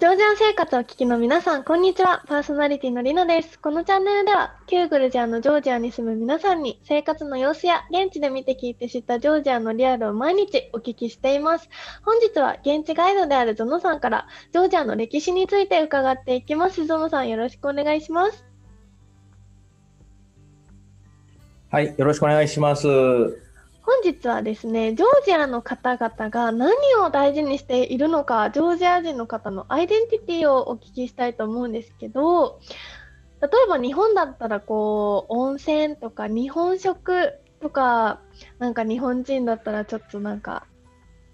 ジョージア生活を聞きの皆さん、こんにちは。パーソナリティのりのです。このチャンネルでは、キューグルジアのジョージアに住む皆さんに、生活の様子や現地で見て聞いて知ったジョージアのリアルを毎日お聞きしています。本日は現地ガイドであるゾノさんから、ジョージアの歴史について伺っていきます。ゾノさん、よろしくお願いします。はい、よろしくお願いします。本日はですね、ジョージアの方々が何を大事にしているのか、ジョージア人の方のアイデンティティをお聞きしたいと思うんですけど、例えば日本だったらこう、温泉とか日本食とか、なんか日本人だったらちょっとなんか、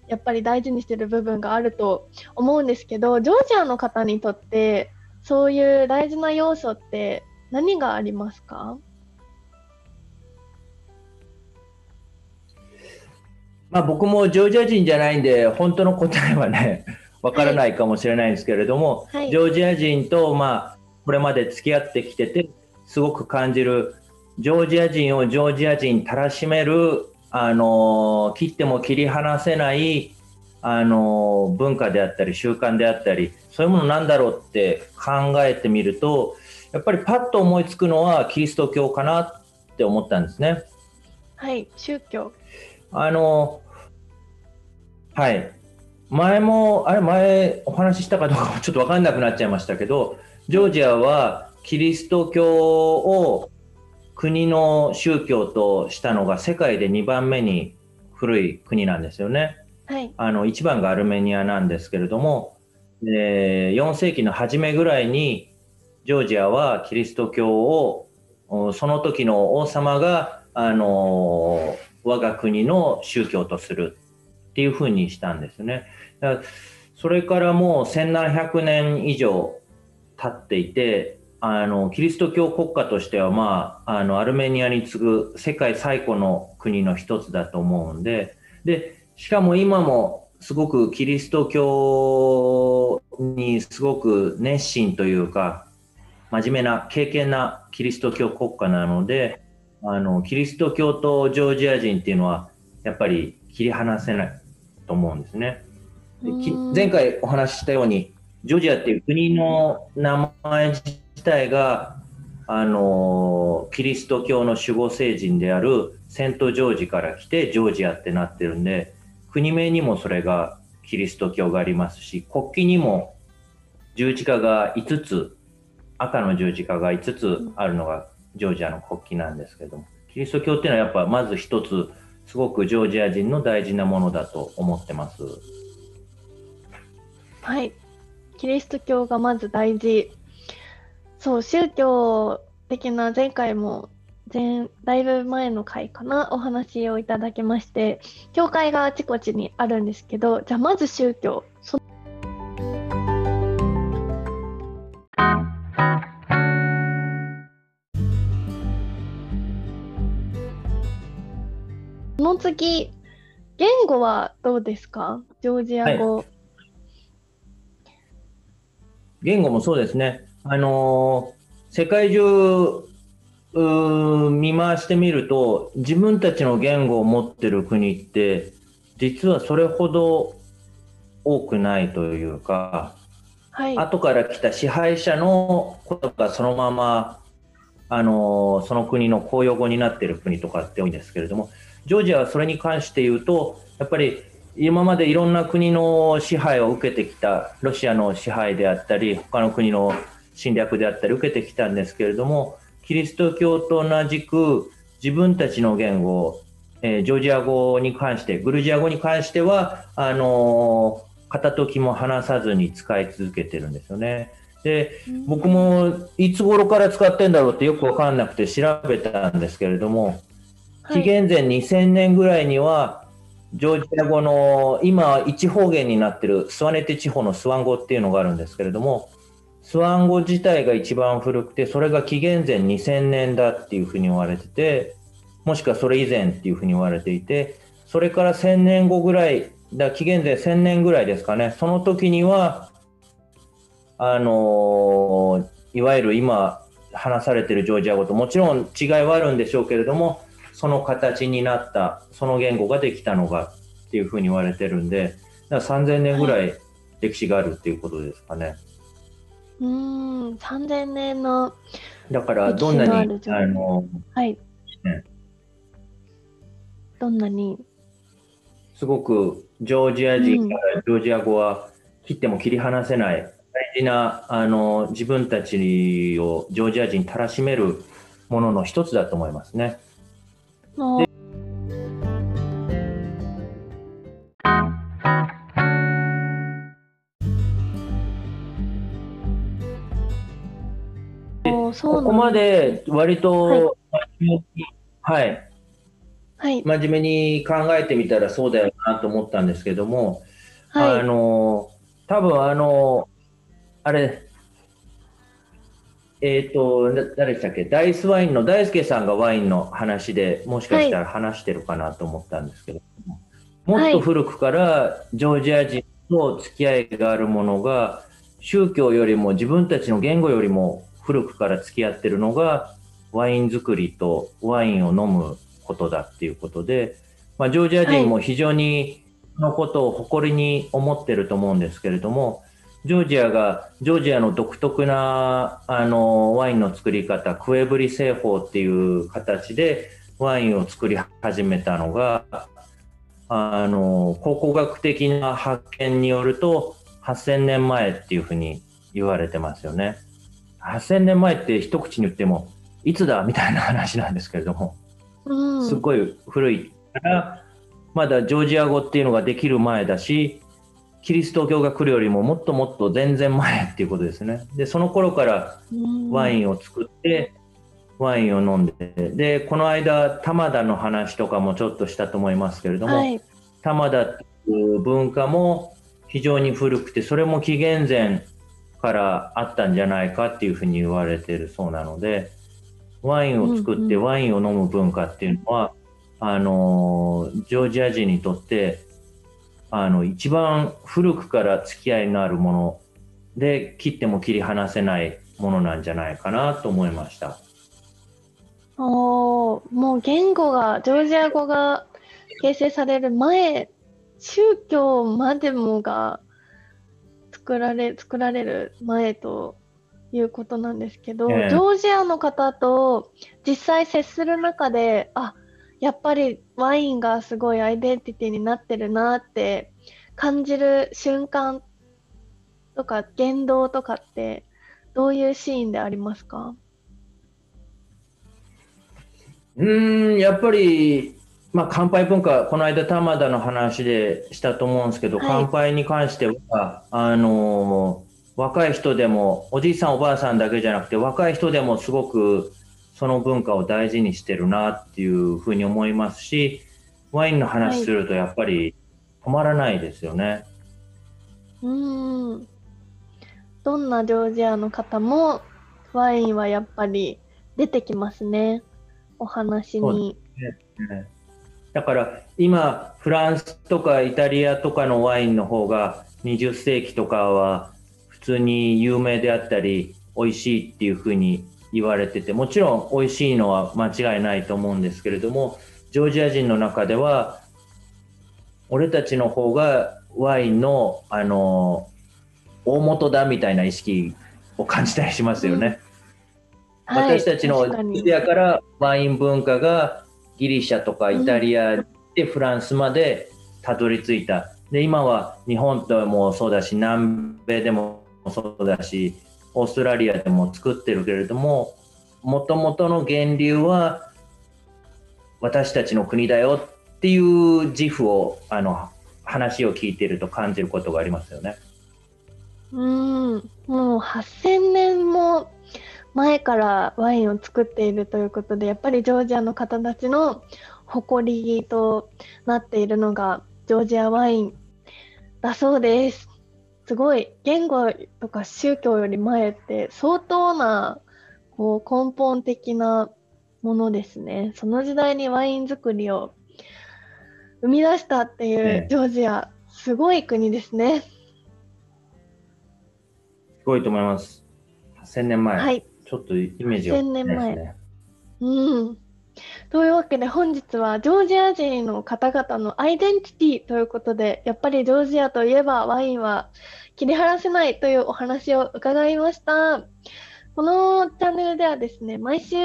やっぱり大事にしてる部分があると思うんですけど、ジョージアの方にとってそういう大事な要素って何がありますか？まあ、僕もジョージア人じゃないんで、本当の答えはね、わからないかもしれないんですけれども、はい、ジョージア人と、まあ、これまで付き合ってきてて、すごく感じる、ジョージア人をジョージア人たらしめる、あの切っても切り離せない、あの文化であったり、習慣であったり、そういうものなんだろうって考えてみると、やっぱりパッと思いつくのはキリスト教かなって思ったんですね。はい、宗教。あの、はい。前も、あれ、前お話ししたかどうかもちょっと分かんなくなっちゃいましたけど、ジョージアはキリスト教を国の宗教としたのが世界で2番目に古い国なんですよね。はい、あの1番がアルメニアなんですけれども、で4世紀の初めぐらいにジョージアはキリスト教をその時の王様があの我が国の宗教とするっていうふうにしたんですね。だからそれからもう1700年以上経っていて、あのキリスト教国家としては、まあ、あのアルメニアに次ぐ世界最古の国の一つだと思うんででしかも今もすごくキリスト教にすごく熱心というか真面目な敬虔なキリスト教国家なのであのキリスト教とジョージア人っていうのはやっぱり切り離せないと思うんですね。で前回お話ししたようにジョージアっていう国の名前自体があのキリスト教の守護聖人であるセント・ジョージから来てジョージアってなってるんで国名にもそれがキリスト教がありますし国旗にも十字架が5つ赤の十字架が5つあるのがジョージアの国旗なんですけども、キリスト教っていうのはやっぱまず一つ、すごくジョージア人の大事なものだと思ってます。はい。キリスト教がまず大事。そう、宗教的な前回も前、だいぶ前の回かな、お話をいただきまして、教会があちこちにあるんですけど、じゃあまず宗教。そその次、言語はどうですか？ジョージア語、はい。言語もそうですね。あのー、世界中見回してみると、自分たちの言語を持ってる国って、実はそれほど多くないというか、はい、後から来た支配者のことがそのまま、あのー、その国の公用語になっている国とかって多いんですけれども、ジョージアはそれに関して言うと、やっぱり今までいろんな国の支配を受けてきた、ロシアの支配であったり、他の国の侵略であったり受けてきたんですけれども、キリスト教と同じく自分たちの言語、えー、ジョージア語に関して、グルジア語に関しては、あのー、片時も離さずに使い続けてるんですよね。で、僕もいつ頃から使ってんだろうってよくわかんなくて調べたんですけれども、紀元前2000年ぐらいには、ジョージア語の今、一方言になってるスワネテ地方のスワン語っていうのがあるんですけれども、スワン語自体が一番古くて、それが紀元前2000年だっていうふうに言われてて、もしくはそれ以前っていうふうに言われていて、それから1000年後ぐらい、だ紀元前1000年ぐらいですかね、その時には、あの、いわゆる今話されてるジョージア語ともちろん違いはあるんでしょうけれども、その形になったその言語ができたのがっていうふうに言われてるんでだから3000年ぐらい歴史があるっていうことですかね。うーん、3000年の、だからどんなにあのはい。ねどんなに、すごくジョージア人からジョージア語は切っても切り離せない大事なあの自分たちをジョージア人にたらしめるものの一つだと思いますね。もう。ここまで割と、はい。真面目にはい、はい、真面目に考えてみたらそうだよなと思ったんですけども、あはい、の多分あのあれえっ、とだ誰でしたっけ？ダイスワインの大輔さんがワインの話でもしかしたら話してるかなと思ったんですけど。も、もっと古くからジョージア人と付き合いがあるものが宗教よりも自分たちの言語よりも古くから付き合ってるのがワイン作りとワインを飲むことだっていうことで、まあ、ジョージア人も非常にそのことを誇りに思ってると思うんですけれども、ジョージアが、ジョージアの独特なあのワインの作り方、クエブリ製法っていう形でワインを作り始めたのが、あの考古学的な発見によると8000年前っていうふうに言われてますよね。8000年前って一口に言ってもいつだみたいな話なんですけれども。うん、すごい古いから、まだジョージア語っていうのができる前だし、キリスト教が来るよりももっともっと全然前っていうことですね。で、その頃からワイン、ンを作って、ワインを飲んで、で、この間、玉田の話とかもちょっとしたと思いますけれども、はい、玉田っていう文化も非常に古くて、それも紀元前からあったんじゃないかっていうふうに言われているそうなので、ワインを作ってうんうん。ワインを飲む文化っていうのは、あのジョージア人にとってあの一番古くから付き合いのあるもので切っても切り離せないものなんじゃないかなと思いました。おーもう言語が、ジョージア語が形成される前、宗教までもが作られ、作られる前ということなんですけど、ええジョージアの方と実際接する中で、あ、やっぱりワインがすごいアイデンティティになってるなって感じる瞬間とか言動とかってどういうシーンでありますか？うーん、やっぱり、まあ、乾杯文化、この間、玉田の話でしたと思うんですけど、はい。乾杯に関しては、あのー若い人でも、おじいさん、おばあさんだけじゃなくて、若い人でもすごくその文化を大事にしてるなっていうふうに思いますし、ワインの話すると、やっぱり止まらないですよね。うーん。どんなジョージアの方もワインはやっぱり出てきますね。お話に。ねだから今フランスとかイタリアとかのワインの方が20世紀とかは普通に有名であったり美味しいっていうふうに言われててもちろん美味しいのは間違いないと思うんですけれどもジョージア人の中では俺たちの方がワインのあの大元だみたいな意識を感じたりしますよね。はい私たちのイデアからワイン文化がギリシャとかイタリアでフランスまでたどり着いた。で今は日本でもそうだし南米でもそうだしオーストラリアでも作ってるけれどももともとの源流は私たちの国だよっていう自負をあの話を聞いてると感じることがありますよね。うん。もう8000年も前からワインを作っているということで、やっぱりジョージアの方たちの誇りとなっているのがジョージアワインだそうです。すごい言語とか宗教より前って相当なこう根本的なものですね。その時代にワイン作りを生み出したっていええうジョージア、すごい国ですね。すごいと思います。1000年前。はい。ちょっとイメージが、1000年前ね。うん。というわけで本日はジョージア人の方々のアイデンティティということで、やっぱりジョージアといえばワインは切り離せないというお話を伺いました。このチャンネルではですね、毎週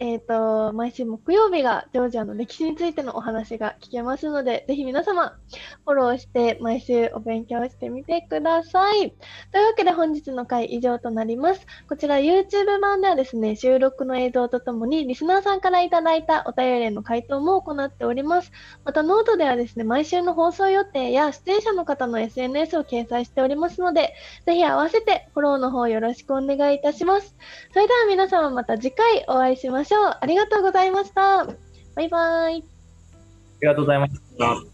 えっ、ー、と、毎週木曜日がジョージアの歴史についてのお話が聞けますので、ぜひ皆様、フォローして毎週お勉強してみてください。というわけで本日の回以上となります。こちら YouTube 版ではですね、収録の映像とともにリスナーさんからいただいたお便りへの回答も行っております。またノートではですね、毎週の放送予定や出演者の方の SNS を掲載しておりますので、ぜひ合わせてフォローの方よろしくお願いいたします。それでは皆様また次回お会いしましょう。しょう。ありがとうございました。バイバイ。ありがとうございました。